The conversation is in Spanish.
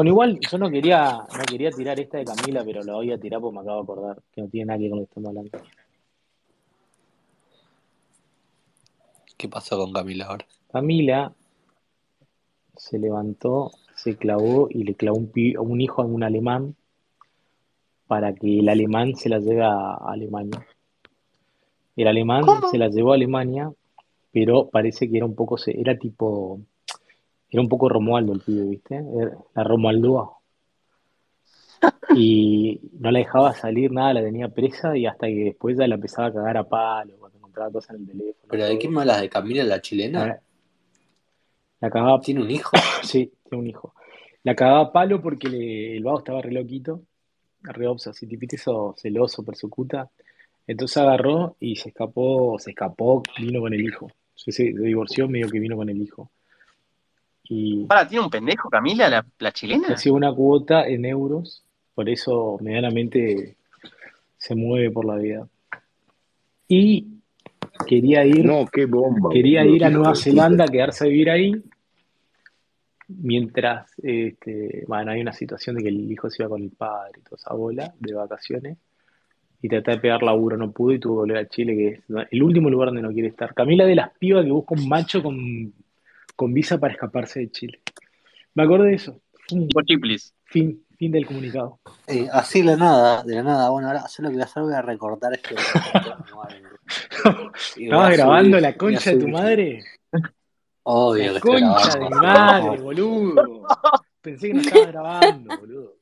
Bueno, igual yo no quería, no quería tirar esta de Camila, pero la voy a tirar porque me acabo de acordar que no tiene nada que ver con lo que estamos hablando. ¿Qué pasó con Camila ahora? Camila se levantó, se clavó y le clavó un, hijo a un alemán para que el alemán se la lleve a Alemania. El alemán ¿Cómo? se la llevó a Alemania, pero parece que era un poco, se- era tipo, era un poco Romualdo el pibe, ¿viste? La Romualdúa. Y no la dejaba salir nada, la tenía presa y hasta que después ya la empezaba a cagar a palo cuando encontraba cosas en el teléfono. ¿Pero de me hablas? ¿De Camila la chilena? La, la cagaba, ¿Tiene un hijo? sí, tiene un hijo. La cagaba a palo porque le- el vago estaba re loquito, re obsesivo, ¿viste eso? Celoso, persecuta. Entonces agarró y se escapó, se escapó, vino con el hijo. Se, se divorció medio que vino con el hijo. Y Para, ¿tiene un pendejo Camila, la, la le chilena? hacía una cuota en euros, por eso medianamente se mueve por la vida. Y quería ir, No, qué bomba. quería ir a Nueva. Zelanda, quedarse a vivir ahí, mientras, este, bueno, hay una situación de que el hijo se iba con el padre y toda esa bola de vacaciones, y traté de pegar laburo, no pude y tuve que volver a Chile, que es el último lugar donde no quiere estar. Camila de las pibas que busca un macho con, con visa para escaparse de Chile. Me acordé de eso. Chiplis. fin, fin del comunicado. Eh, así de la nada, de la nada. Bueno, ahora solo lo que voy a hacer, voy a recortar este. A ¿Estabas grabando subir- la concha de tu madre? Obvio La concha de mi madre, boludo. Pensé que no estabas grabando, boludo.